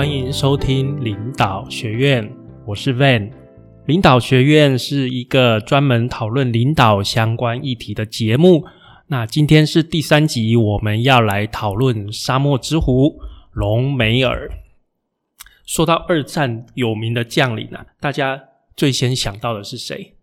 欢迎收听领导学院，我是 Van。领导学院是一个专门讨论领导相关议题的节目。那今天是第三集，我们要来讨论沙漠之狐隆美尔。说到二战有名的将领啊，大家最先想到的是谁？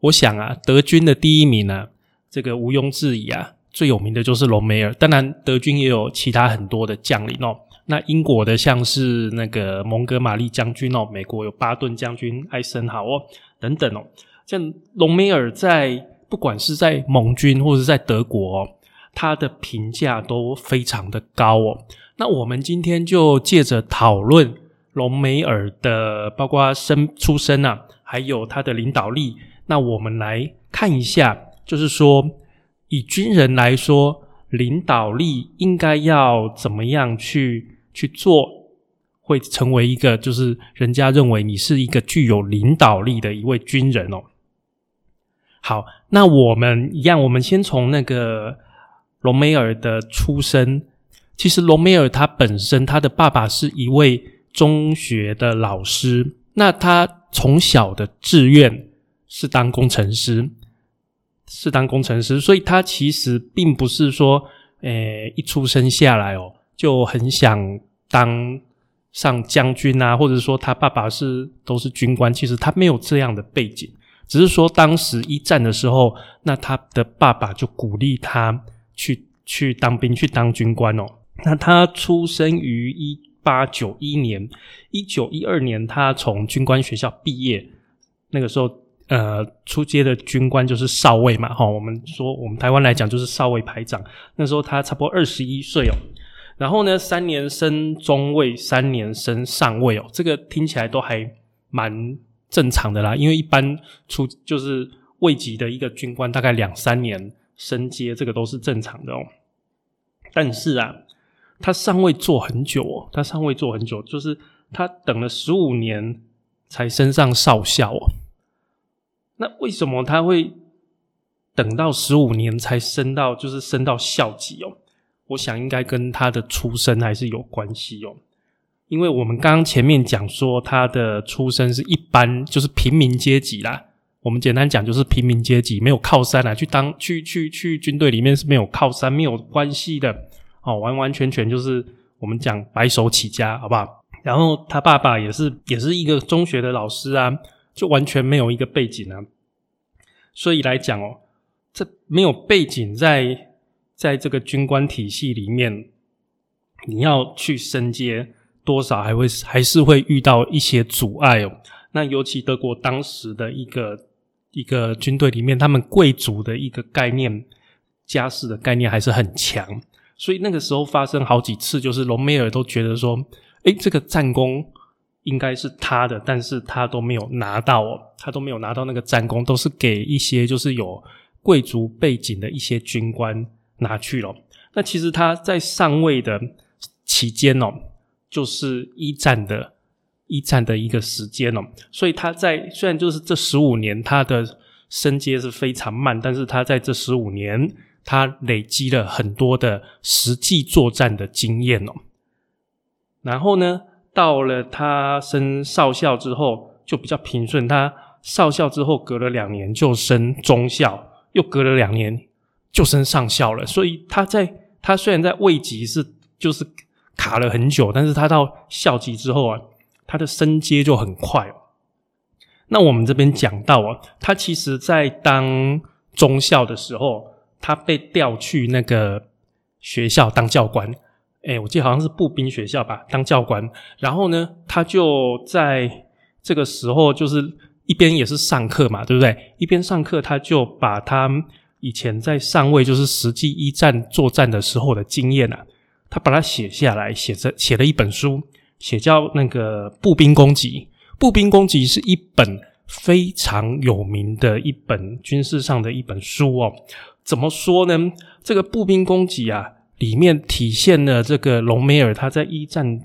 我想啊，德军的第一名呢，这个毋庸置疑啊，最有名的就是隆美尔。当然，德军也有其他很多的将领哦。那英国的像是那个蒙哥马利将军哦，美国有巴顿将军、艾森豪哦等等哦，像隆美尔在不管是在盟军或者在德国哦，他的评价都非常的高哦。那我们今天就借着讨论隆美尔的，包括生出身啊，还有他的领导力，那我们来看一下，就是说以军人来说，领导力应该要怎么样去。去做会成为一个，就是人家认为你是一个具有领导力的一位军人哦。好，那我们一样，我们先从那个隆美尔的出身。其实隆美尔他本身，他的爸爸是一位中学的老师，那他从小的志愿是当工程师，是当工程师，所以他其实并不是说，诶，一出生下来哦就很想。当上将军啊，或者说他爸爸是都是军官，其实他没有这样的背景，只是说当时一战的时候，那他的爸爸就鼓励他去去当兵，去当军官哦。那他出生于一八九一年，一九一二年他从军官学校毕业，那个时候呃，出街的军官就是少尉嘛，哈，我们说我们台湾来讲就是少尉排长，那时候他差不多二十一岁哦。然后呢，三年升中尉，三年升上尉哦，这个听起来都还蛮正常的啦。因为一般出就是尉级的一个军官，大概两三年升阶，这个都是正常的哦。但是啊，他上尉做很久哦，他上尉做很久，就是他等了十五年才升上少校哦。那为什么他会等到十五年才升到，就是升到校级哦？我想应该跟他的出身还是有关系哦，因为我们刚刚前面讲说他的出身是一般，就是平民阶级啦。我们简单讲就是平民阶级，没有靠山啊，去当去去去军队里面是没有靠山、没有关系的哦，完完全全就是我们讲白手起家，好不好？然后他爸爸也是也是一个中学的老师啊，就完全没有一个背景啊，所以来讲哦，这没有背景在。在这个军官体系里面，你要去升阶，多少还会还是会遇到一些阻碍哦。那尤其德国当时的一个一个军队里面，他们贵族的一个概念、家世的概念还是很强，所以那个时候发生好几次，就是隆美尔都觉得说，诶，这个战功应该是他的，但是他都没有拿到哦，他都没有拿到那个战功，都是给一些就是有贵族背景的一些军官。拿去了。那其实他在上位的期间哦，就是一战的一战的一个时间哦，所以他在虽然就是这十五年他的升阶是非常慢，但是他在这十五年他累积了很多的实际作战的经验哦。然后呢，到了他升少校之后就比较平顺，他少校之后隔了两年就升中校，又隔了两年。就升上校了，所以他在他虽然在位级是就是卡了很久，但是他到校级之后啊，他的升阶就很快。那我们这边讲到啊，他其实在当中校的时候，他被调去那个学校当教官。哎，我记得好像是步兵学校吧，当教官。然后呢，他就在这个时候，就是一边也是上课嘛，对不对？一边上课，他就把他。以前在上位，就是实际一战作战的时候的经验啊，他把它写下来，写着写了一本书，写叫那个《步兵攻击》。《步兵攻击》是一本非常有名的一本军事上的一本书哦。怎么说呢？这个《步兵攻击》啊，里面体现了这个隆美尔他在一战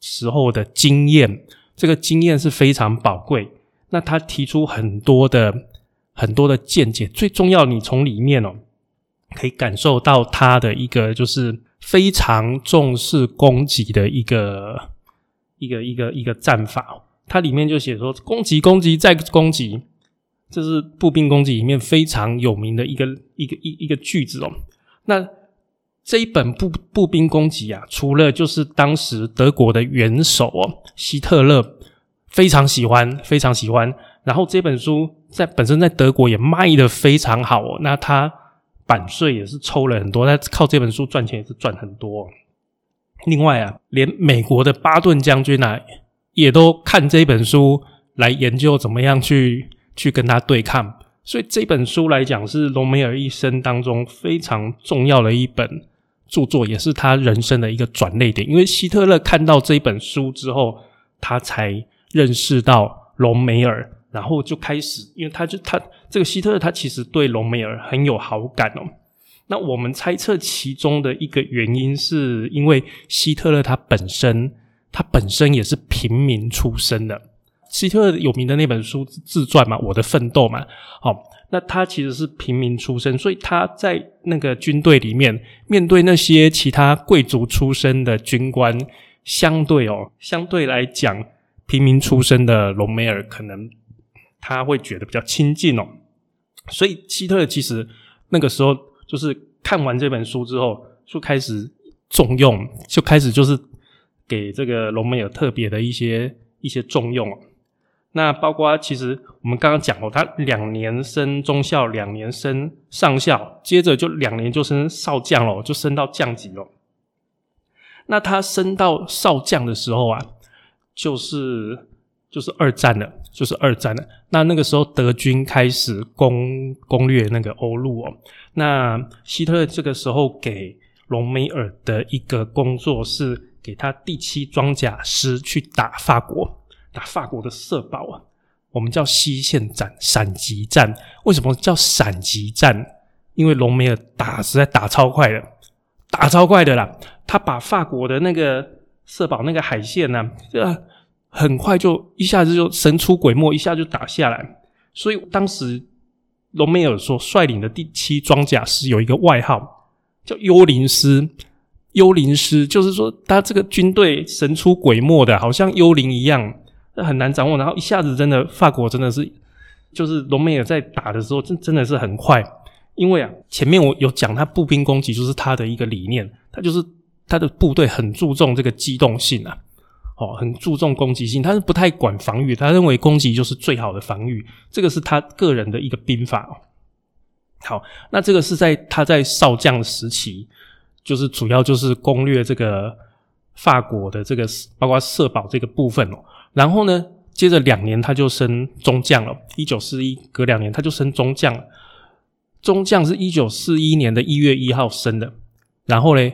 时候的经验，这个经验是非常宝贵。那他提出很多的。很多的见解，最重要，你从里面哦，可以感受到他的一个就是非常重视攻击的一个一个一个一个战法，它里面就写说攻击攻击再攻击，这是步兵攻击里面非常有名的一个一个一一个句子哦。那这一本步步兵攻击啊，除了就是当时德国的元首哦希特勒非常喜欢非常喜欢，然后这本书在本身在德国也卖的非常好哦，那他版税也是抽了很多，他靠这本书赚钱也是赚很多。另外啊，连美国的巴顿将军啊，也都看这本书来研究怎么样去去跟他对抗。所以这本书来讲，是隆美尔一生当中非常重要的一本著作，也是他人生的一个转捩点。因为希特勒看到这本书之后，他才认识到隆美尔，然后就开始，因为他就他这个希特勒，他其实对隆美尔很有好感哦。那我们猜测其中的一个原因，是因为希特勒他本身，他本身也是平民出身的。希特勒有名的那本书自传嘛，《我的奋斗》嘛，好，那他其实是平民出身，所以他在那个军队里面，面对那些其他贵族出身的军官，相对哦，相对来讲，平民出身的隆美尔可能他会觉得比较亲近哦。所以希特勒其实那个时候。就是看完这本书之后，就开始重用，就开始就是给这个隆美尔特别的一些一些重用哦那包括其实我们刚刚讲哦，他两年升中校，两年升上校，接着就两年就升少将了，就升到将级了。那他升到少将的时候啊，就是就是二战了，就是二战了。那那个时候德军开始攻攻略那个欧陆哦。那希特勒这个时候给隆美尔的一个工作是给他第七装甲师去打法国，打法国的社保啊，我们叫西线战、闪击战。为什么叫闪击战？因为隆美尔打实在打超快的，打超快的啦。他把法国的那个社保那个海线呢，这很快就一下子就神出鬼没，一下就打下来。所以当时。隆美尔说，率领的第七装甲师有一个外号叫“幽灵师”。幽灵师就是说，他这个军队神出鬼没的，好像幽灵一样，很难掌握。然后一下子，真的法国真的是，就是隆美尔在打的时候，真真的是很快。因为啊，前面我有讲，他步兵攻击就是他的一个理念，他就是他的部队很注重这个机动性啊。哦，很注重攻击性，他是不太管防御，他认为攻击就是最好的防御，这个是他个人的一个兵法哦。好，那这个是在他在少将时期，就是主要就是攻略这个法国的这个包括社保这个部分哦。然后呢，接着两年他就升中将了，一九四一隔两年他就升中将了，中将是一九四一年的一月一号升的，然后呢，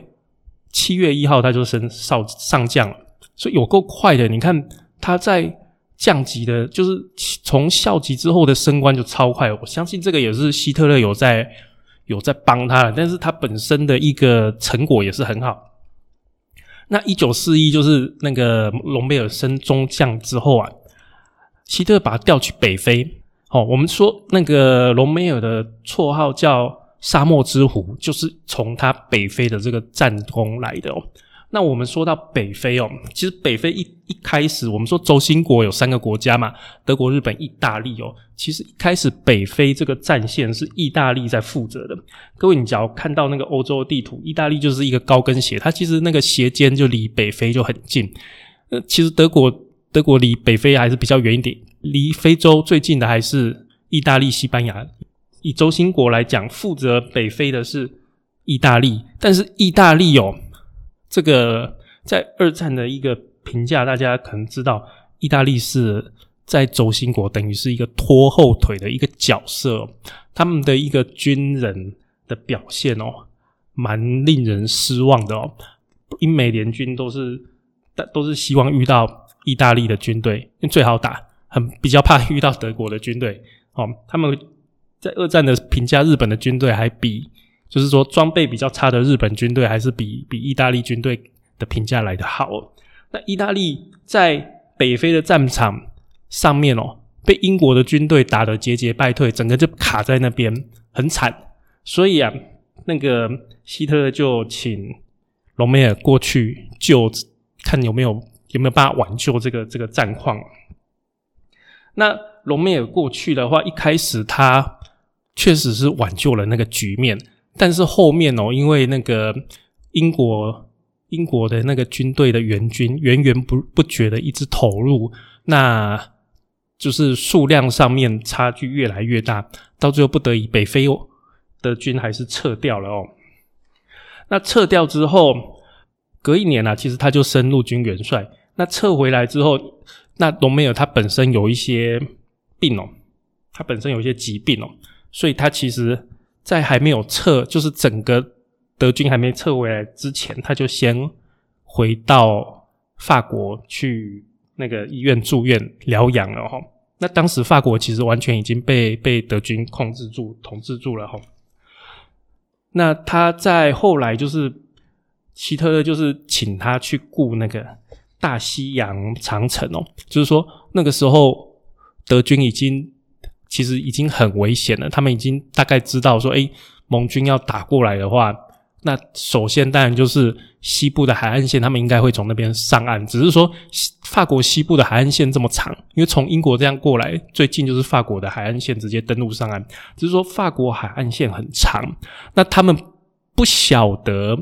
七月一号他就升少上将了。所以有够快的，你看他在降级的，就是从校级之后的升官就超快。我相信这个也是希特勒有在有在帮他，但是他本身的一个成果也是很好。那一九四一就是那个隆美尔升中将之后啊，希特把他调去北非。哦，我们说那个隆美尔的绰号叫沙漠之狐，就是从他北非的这个战功来的哦。那我们说到北非哦，其实北非一一开始，我们说轴心国有三个国家嘛，德国、日本、意大利哦。其实一开始北非这个战线是意大利在负责的。各位，你只要看到那个欧洲的地图，意大利就是一个高跟鞋，它其实那个鞋尖就离北非就很近。呃，其实德国德国离北非还是比较远一点，离非洲最近的还是意大利、西班牙。以轴心国来讲，负责北非的是意大利，但是意大利哦。这个在二战的一个评价，大家可能知道，意大利是在轴心国，等于是一个拖后腿的一个角色。他们的一个军人的表现哦，蛮令人失望的哦。英美联军都是，都是希望遇到意大利的军队，最好打，很比较怕遇到德国的军队。哦，他们在二战的评价，日本的军队还比。就是说，装备比较差的日本军队还是比比意大利军队的评价来的好。那意大利在北非的战场上面哦，被英国的军队打得节节败退，整个就卡在那边，很惨。所以啊，那个希特勒就请隆美尔过去救，看有没有有没有办法挽救这个这个战况？那隆美尔过去的话，一开始他确实是挽救了那个局面，但是后面哦，因为那个英国英国的那个军队的援军源源不不绝的一直投入，那就是数量上面差距越来越大，到最后不得已，北非的军还是撤掉了哦。那撤掉之后，隔一年啊，其实他就升陆军元帅。那撤回来之后，那隆美尔他本身有一些病哦，他本身有一些疾病哦，所以他其实，在还没有撤，就是整个德军还没撤回来之前，他就先回到法国去那个医院住院疗养了哈。那当时法国其实完全已经被被德军控制住、统治住了哈。那他在后来就是希特勒就是请他去雇那个。大西洋长城哦，就是说那个时候德军已经其实已经很危险了。他们已经大概知道说，哎，盟军要打过来的话，那首先当然就是西部的海岸线，他们应该会从那边上岸。只是说法国西部的海岸线这么长，因为从英国这样过来，最近就是法国的海岸线直接登陆上岸。只是说法国海岸线很长，那他们不晓得。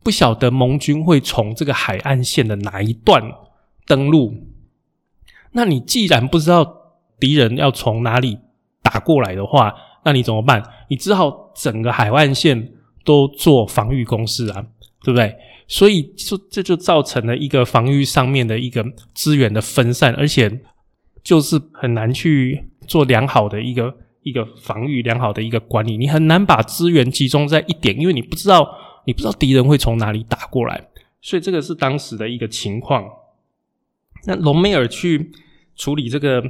不晓得盟军会从这个海岸线的哪一段登陆？那你既然不知道敌人要从哪里打过来的话，那你怎么办？你只好整个海岸线都做防御工事啊，对不对？所以就这就造成了一个防御上面的一个资源的分散，而且就是很难去做良好的一个一个防御，良好的一个管理。你很难把资源集中在一点，因为你不知道。你不知道敌人会从哪里打过来，所以这个是当时的一个情况。那隆美尔去处理这个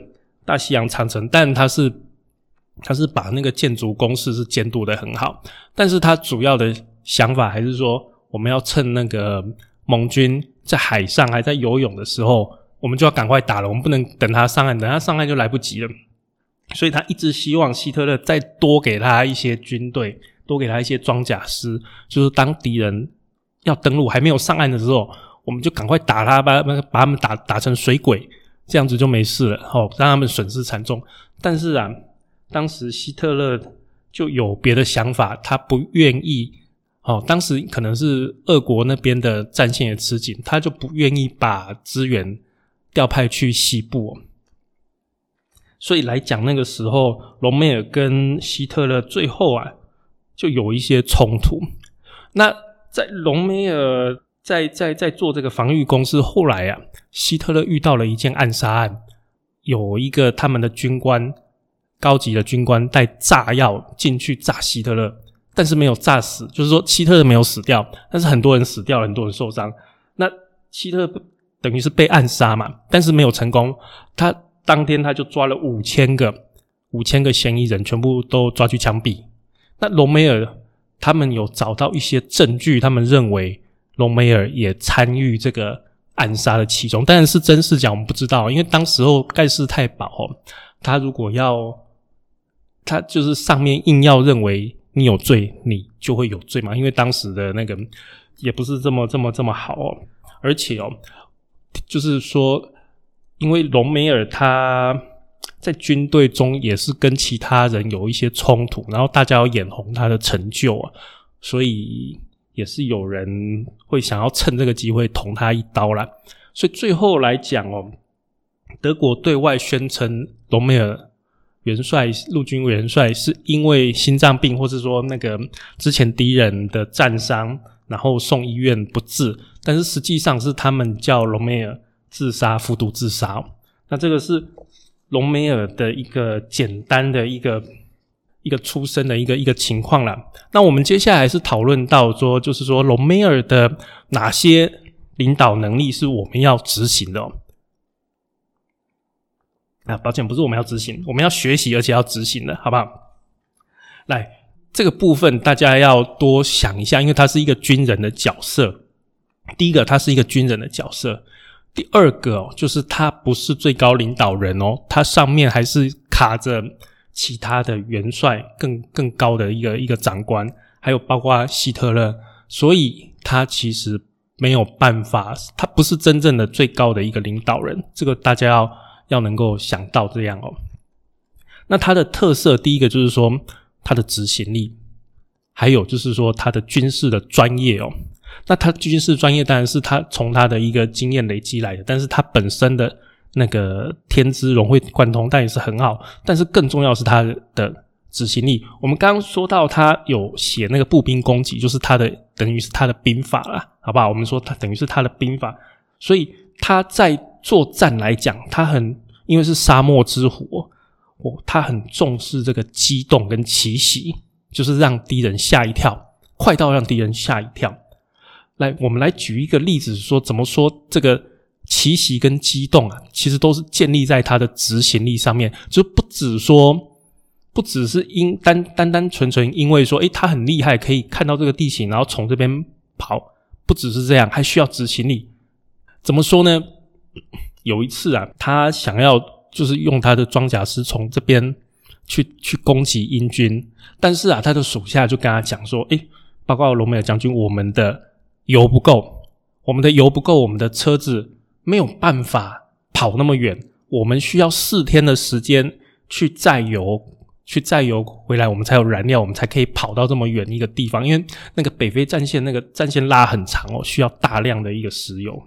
大西洋长城，但他是他是把那个建筑工事是监督的很好，但是他主要的想法还是说，我们要趁那个盟军在海上还在游泳的时候，我们就要赶快打了，我们不能等他上岸，等他上岸就来不及了。所以他一直希望希特勒再多给他一些军队。多给他一些装甲师，就是当敌人要登陆还没有上岸的时候，我们就赶快打他，把把把他们打打成水鬼，这样子就没事了，哦，让他们损失惨重。但是啊，当时希特勒就有别的想法，他不愿意，哦，当时可能是俄国那边的战线也吃紧，他就不愿意把资源调派去西部，所以来讲那个时候，隆美尔跟希特勒最后啊。就有一些冲突。那在隆美尔在在在做这个防御工事，后来啊，希特勒遇到了一件暗杀案，有一个他们的军官，高级的军官带炸药进去炸希特勒，但是没有炸死，就是说希特勒没有死掉，但是很多人死掉了，很多人受伤。那希特勒等于是被暗杀嘛，但是没有成功。他当天他就抓了五千个五千个嫌疑人，全部都抓去枪毙。那隆美尔他们有找到一些证据，他们认为隆美尔也参与这个暗杀的其中，但是真是假我们不知道，因为当时候盖世太保哦，他如果要他就是上面硬要认为你有罪，你就会有罪嘛，因为当时的那个也不是这么这么这么好哦，而且哦，就是说，因为隆美尔他。在军队中也是跟其他人有一些冲突，然后大家要眼红他的成就啊，所以也是有人会想要趁这个机会捅他一刀啦。所以最后来讲哦，德国对外宣称隆美尔元帅陆军元帅是因为心脏病，或是说那个之前敌人的战伤，然后送医院不治，但是实际上是他们叫隆美尔自杀，服毒自杀。那这个是。隆美尔的一个简单的一个一个出生的一个一个情况了。那我们接下来是讨论到说，就是说隆美尔的哪些领导能力是我们要执行的？啊，抱歉，不是我们要执行，我们要学习而且要执行的，好不好？来，这个部分大家要多想一下，因为他是一个军人的角色。第一个，他是一个军人的角色。第二个哦，就是他不是最高领导人哦，他上面还是卡着其他的元帅，更更高的一个一个长官，还有包括希特勒，所以他其实没有办法，他不是真正的最高的一个领导人，这个大家要要能够想到这样哦。那他的特色，第一个就是说他的执行力，还有就是说他的军事的专业哦。那他军事专业当然是他从他的一个经验累积来的，但是他本身的那个天资融会贯通，但也是很好。但是更重要是他的。执行力，我们刚刚说到他有写那个步兵攻击，就是他的等于是他的兵法啦，好不好？我们说他等于是他的兵法，所以他在作战来讲，他很因为是沙漠之虎，哦，他很重视这个机动跟奇袭，就是让敌人吓一跳，快到让敌人吓一跳。来，我们来举一个例子，说怎么说这个奇袭跟机动啊，其实都是建立在他的执行力上面，就不止说。不只是因单单单纯纯因为说，诶，他很厉害，可以看到这个地形，然后从这边跑。不只是这样，还需要执行力。怎么说呢？有一次啊，他想要就是用他的装甲师从这边去去攻击英军，但是啊，他的属下就跟他讲说，诶，报告罗梅尔将军，我们的油不够，我们的油不够，我们的车子没有办法跑那么远，我们需要四天的时间去载油。去载油回来，我们才有燃料，我们才可以跑到这么远一个地方。因为那个北非战线那个战线拉很长哦，需要大量的一个石油。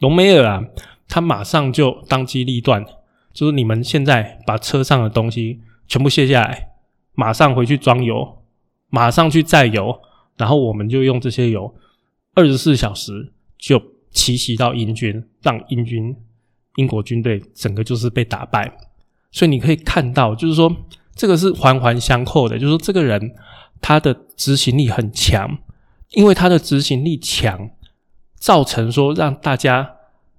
隆美尔啊，他马上就当机立断，就是你们现在把车上的东西全部卸下来，马上回去装油，马上去载油，然后我们就用这些油，二十四小时就奇袭到英军，让英军英国军队整个就是被打败。所以你可以看到，就是说这个是环环相扣的，就是说这个人他的执行力很强，因为他的执行力强，造成说让大家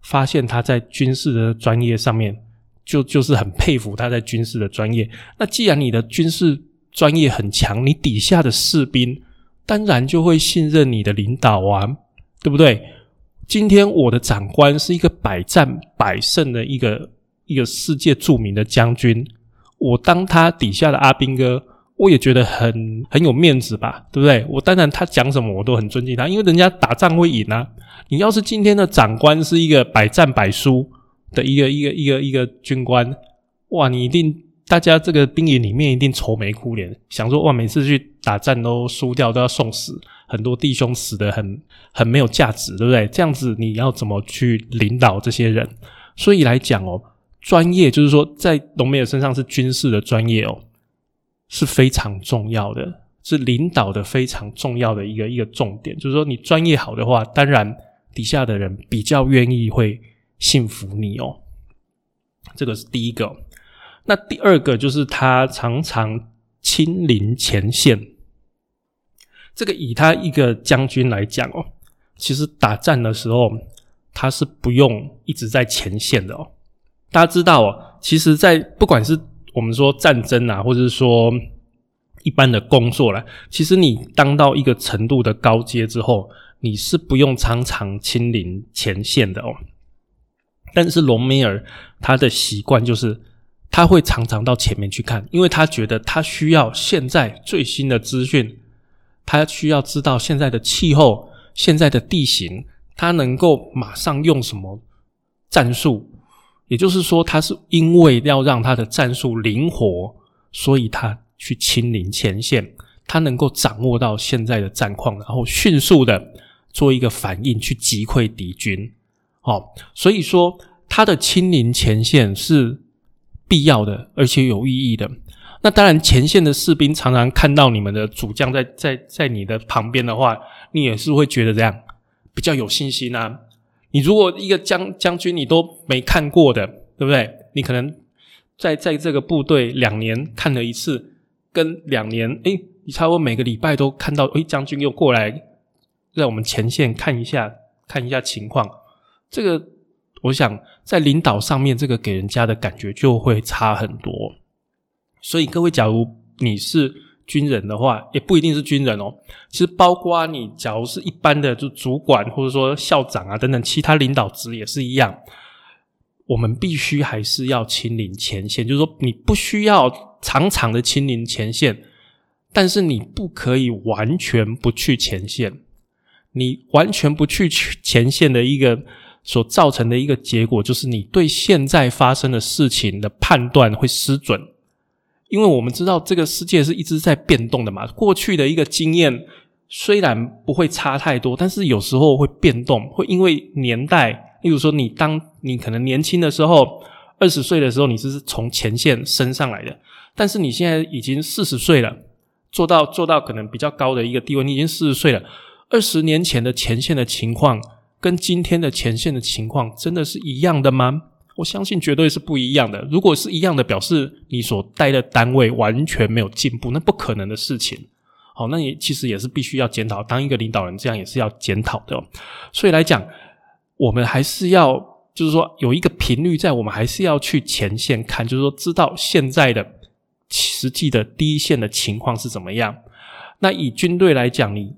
发现他在军事的专业上面，就就是很佩服他在军事的专业。那既然你的军事专业很强，你底下的士兵当然就会信任你的领导啊，对不对？今天我的长官是一个百战百胜的一个。一个世界著名的将军，我当他底下的阿兵哥，我也觉得很很有面子吧，对不对？我当然他讲什么我都很尊敬他，因为人家打仗会赢啊。你要是今天的长官是一个百战百输的一个一个一个一个军官，哇，你一定大家这个兵营里面一定愁眉苦脸，想说哇，每次去打仗都输掉，都要送死，很多弟兄死的很很没有价值，对不对？这样子你要怎么去领导这些人？所以来讲哦。专业就是说，在隆美尔身上是军事的专业哦，是非常重要的，是领导的非常重要的一个一个重点。就是说，你专业好的话，当然底下的人比较愿意会信服你哦。这个是第一个。那第二个就是他常常亲临前线。这个以他一个将军来讲哦，其实打战的时候他是不用一直在前线的哦。大家知道哦，其实，在不管是我们说战争啊，或者是说一般的工作啦，其实你当到一个程度的高阶之后，你是不用常常亲临前线的哦。但是隆美尔他的习惯就是他会常常到前面去看，因为他觉得他需要现在最新的资讯，他需要知道现在的气候、现在的地形，他能够马上用什么战术。也就是说，他是因为要让他的战术灵活，所以他去亲临前线，他能够掌握到现在的战况，然后迅速的做一个反应，去击溃敌军。哦，所以说他的亲临前线是必要的，而且有意义的。那当然，前线的士兵常常看到你们的主将在在在你的旁边的话，你也是会觉得这样比较有信心啊。你如果一个将将军你都没看过的，对不对？你可能在在这个部队两年看了一次，跟两年，诶，你差不多每个礼拜都看到，诶，将军又过来在我们前线看一下，看一下情况。这个我想在领导上面，这个给人家的感觉就会差很多。所以各位，假如你是。军人的话，也不一定是军人哦。其实，包括你，假如是一般的，就主管或者说校长啊等等，其他领导职也是一样。我们必须还是要亲临前线，就是说，你不需要常常的亲临前线，但是你不可以完全不去前线。你完全不去前线的一个所造成的一个结果，就是你对现在发生的事情的判断会失准。因为我们知道这个世界是一直在变动的嘛，过去的一个经验虽然不会差太多，但是有时候会变动，会因为年代，例如说你当你可能年轻的时候，二十岁的时候你是从前线升上来的，但是你现在已经四十岁了，做到做到可能比较高的一个地位，你已经四十岁了，二十年前的前线的情况跟今天的前线的情况真的是一样的吗？我相信绝对是不一样的。如果是一样的，表示你所待的单位完全没有进步，那不可能的事情。好，那你其实也是必须要检讨。当一个领导人，这样也是要检讨的。所以来讲，我们还是要，就是说有一个频率在，我们还是要去前线看，就是说知道现在的实际的第一线的情况是怎么样。那以军队来讲，你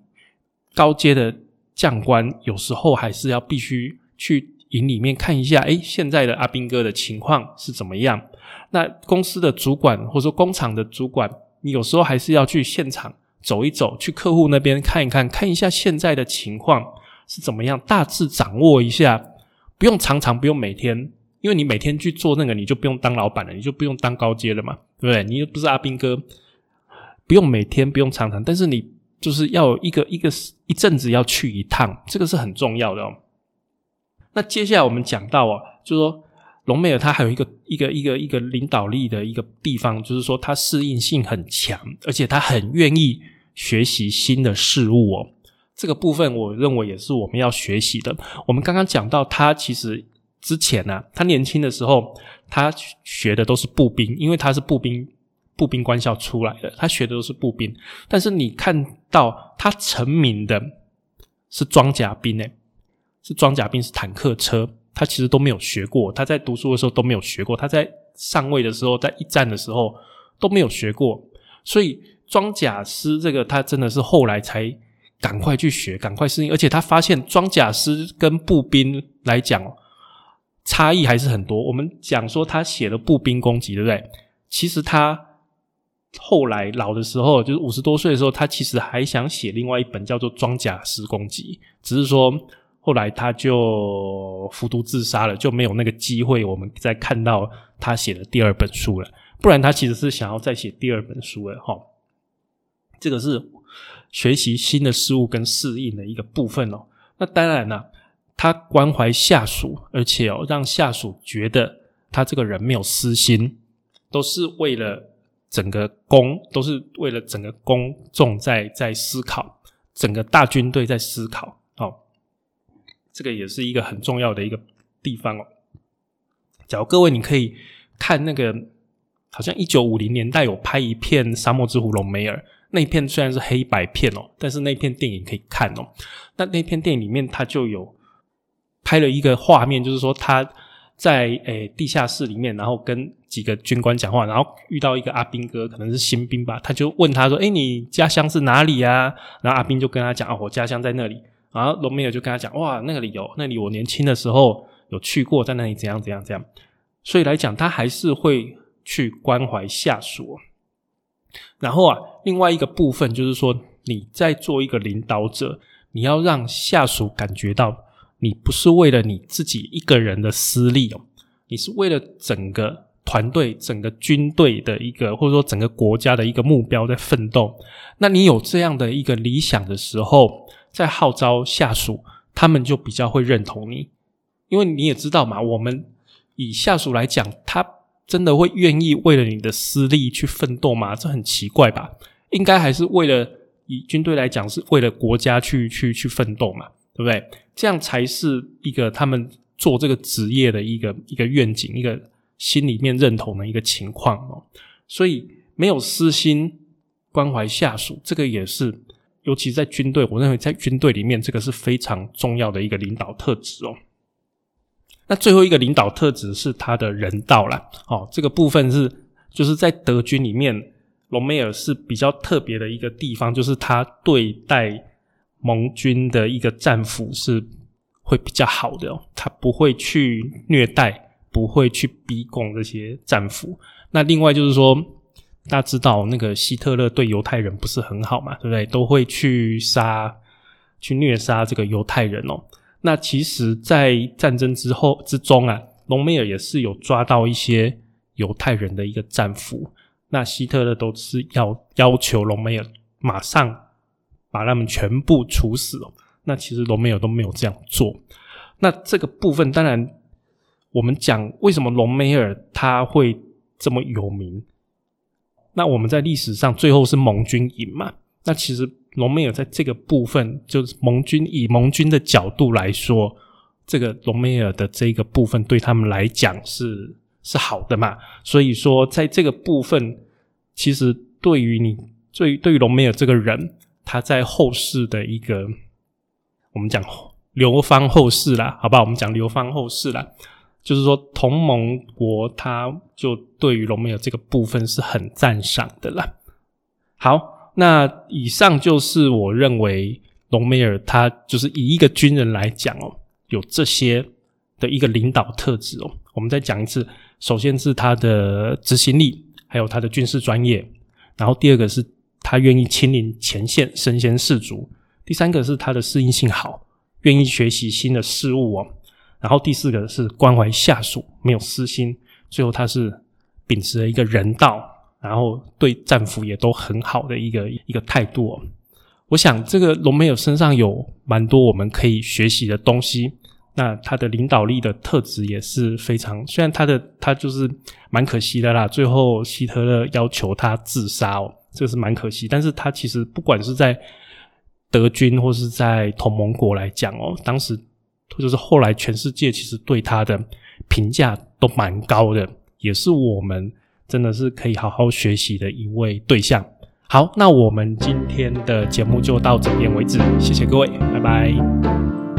高阶的将官有时候还是要必须去。营里面看一下，哎，现在的阿兵哥的情况是怎么样？那公司的主管或者说工厂的主管，你有时候还是要去现场走一走，去客户那边看一看，看一下现在的情况是怎么样，大致掌握一下。不用常常，不用每天，因为你每天去做那个，你就不用当老板了，你就不用当高阶了嘛，对不对？你又不是阿兵哥，不用每天，不用常常，但是你就是要一个一个一阵子要去一趟，这个是很重要的哦。那接下来我们讲到啊，就是说隆美尔他还有一个一个一个一个领导力的一个地方，就是说他适应性很强，而且他很愿意学习新的事物哦。这个部分我认为也是我们要学习的。我们刚刚讲到他其实之前呢，他年轻的时候他学的都是步兵，因为他是步兵步兵官校出来的，他学的都是步兵。但是你看到他成名的是装甲兵诶。是装甲兵，是坦克车，他其实都没有学过。他在读书的时候都没有学过，他在上位的时候，在一战的时候都没有学过。所以装甲师这个，他真的是后来才赶快去学，赶快适应。而且他发现装甲师跟步兵来讲差异还是很多。我们讲说他写了步兵攻击，对不对？其实他后来老的时候，就是五十多岁的时候，他其实还想写另外一本叫做装甲师攻击，只是说。后来他就服毒自杀了，就没有那个机会，我们再看到他写的第二本书了。不然他其实是想要再写第二本书的哈。这个是学习新的事物跟适应的一个部分哦。那当然了，他关怀下属，而且哦让下属觉得他这个人没有私心，都是为了整个公，都是为了整个公众在在思考，整个大军队在思考。哦这个也是一个很重要的一个地方哦。假如各位你可以看那个，好像一九五零年代有拍一片《沙漠之狐》隆美尔，那一片虽然是黑白片哦，但是那片电影可以看哦。那那片电影里面，他就有拍了一个画面，就是说他在诶地下室里面，然后跟几个军官讲话，然后遇到一个阿兵哥，可能是新兵吧，他就问他说：“哎，你家乡是哪里啊？”然后阿兵就跟他讲：“哦，我家乡在那里。”然后隆美尔就跟他讲：“哇，那里有，那里我年轻的时候有去过，在那里怎样怎样怎样。”所以来讲，他还是会去关怀下属。然后啊，另外一个部分就是说，你在做一个领导者，你要让下属感觉到，你不是为了你自己一个人的私利哦，你是为了整个团队、整个军队的一个，或者说整个国家的一个目标在奋斗。那你有这样的一个理想的时候。在号召下属，他们就比较会认同你，因为你也知道嘛，我们以下属来讲，他真的会愿意为了你的私利去奋斗吗？这很奇怪吧？应该还是为了以军队来讲，是为了国家去去去奋斗嘛，对不对？这样才是一个他们做这个职业的一个一个愿景，一个心里面认同的一个情况哦。所以没有私心关怀下属，这个也是。尤其在军队，我认为在军队里面，这个是非常重要的一个领导特质哦。那最后一个领导特质是他的人道了，哦，这个部分是就是在德军里面，隆美尔是比较特别的一个地方，就是他对待盟军的一个战俘是会比较好的哦，他不会去虐待，不会去逼供这些战俘。那另外就是说。大家知道那个希特勒对犹太人不是很好嘛，对不对？都会去杀去虐杀这个犹太人哦。那其实，在战争之后之中啊，隆美尔也是有抓到一些犹太人的一个战俘。那希特勒都是要要求隆美尔马上把他们全部处死哦。那其实隆美尔都没有这样做。那这个部分，当然我们讲为什么隆美尔他会这么有名？那我们在历史上最后是盟军赢嘛？那其实。隆美尔在这个部分，就是盟军以盟军的角度来说，这个隆美尔的这个部分对他们来讲是是好的嘛？所以说，在这个部分，其实对于你，对对于隆美尔这个人，他在后世的一个，我们讲流芳后世啦，好不好？我们讲流芳后世啦，就是说同盟国他就对于隆美尔这个部分是很赞赏的啦。好。那以上就是我认为隆美尔他就是以一个军人来讲哦，有这些的一个领导特质哦。我们再讲一次，首先是他的执行力，还有他的军事专业，然后第二个是他愿意亲临前线，身先士卒；第三个是他的适应性好，愿意学习新的事物哦；然后第四个是关怀下属，没有私心；最后他是秉持了一个人道。然后对战俘也都很好的一个一个态度哦，我想这个隆美尔身上有蛮多我们可以学习的东西。那他的领导力的特质也是非常，虽然他的他就是蛮可惜的啦，最后希特勒要求他自杀哦，这是蛮可惜。但是他其实不管是在德军或是在同盟国来讲哦，当时就是后来全世界其实对他的评价都蛮高的，也是我们。真的是可以好好学习的一位对象。好，那我们今天的节目就到这边为止，谢谢各位，拜拜。